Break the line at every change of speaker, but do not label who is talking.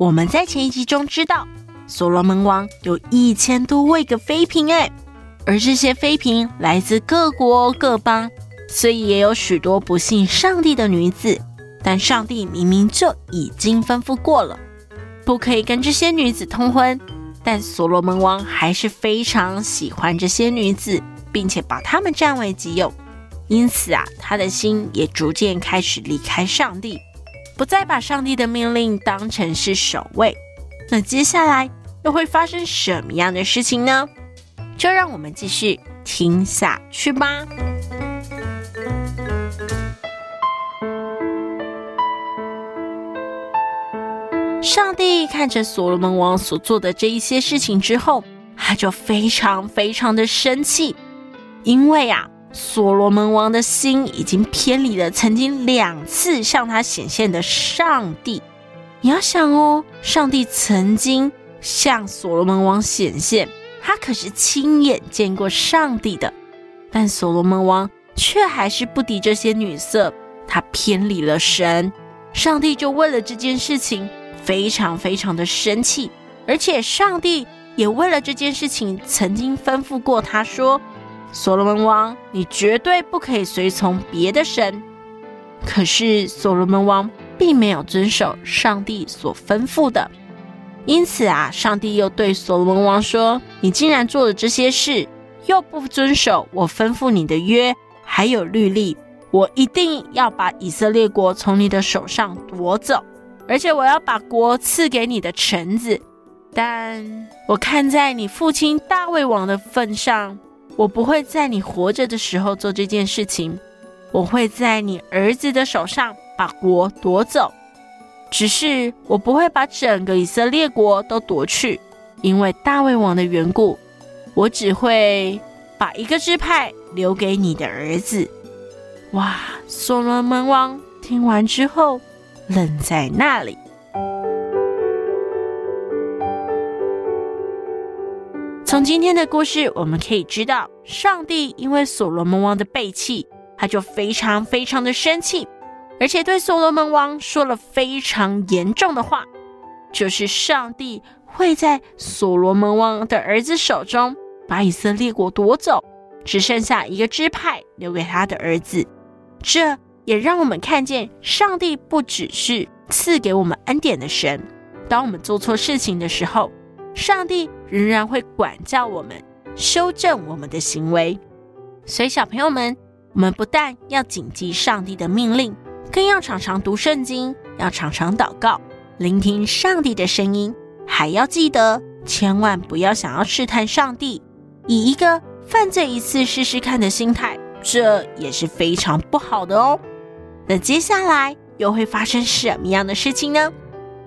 我们在前一集中知道，所罗门王有一千多位个妃嫔，哎，而这些妃嫔来自各国各邦，所以也有许多不信上帝的女子。但上帝明明就已经吩咐过了，不可以跟这些女子通婚，但所罗门王还是非常喜欢这些女子，并且把她们占为己有。因此啊，他的心也逐渐开始离开上帝。不再把上帝的命令当成是首位，那接下来又会发生什么样的事情呢？就让我们继续听下去吧。上帝看着所罗门王所做的这一些事情之后，他就非常非常的生气，因为啊。所罗门王的心已经偏离了曾经两次向他显现的上帝。你要想哦，上帝曾经向所罗门王显现，他可是亲眼见过上帝的。但所罗门王却还是不敌这些女色，他偏离了神。上帝就为了这件事情非常非常的生气，而且上帝也为了这件事情曾经吩咐过他说。所罗门王，你绝对不可以随从别的神。可是所罗门王并没有遵守上帝所吩咐的，因此啊，上帝又对所罗门王说：“你竟然做了这些事，又不遵守我吩咐你的约，还有律例，我一定要把以色列国从你的手上夺走，而且我要把国赐给你的臣子。但我看在你父亲大卫王的份上。”我不会在你活着的时候做这件事情，我会在你儿子的手上把国夺走。只是我不会把整个以色列国都夺去，因为大卫王的缘故，我只会把一个支派留给你的儿子。哇！所罗门王听完之后，愣在那里。从今天的故事，我们可以知道，上帝因为所罗门王的背弃，他就非常非常的生气，而且对所罗门王说了非常严重的话，就是上帝会在所罗门王的儿子手中把以色列国夺走，只剩下一个支派留给他的儿子。这也让我们看见，上帝不只是赐给我们恩典的神，当我们做错事情的时候。上帝仍然会管教我们，修正我们的行为。所以，小朋友们，我们不但要谨记上帝的命令，更要常常读圣经，要常常祷告，聆听上帝的声音。还要记得，千万不要想要试探上帝，以一个犯罪一次试试看的心态，这也是非常不好的哦。那接下来又会发生什么样的事情呢？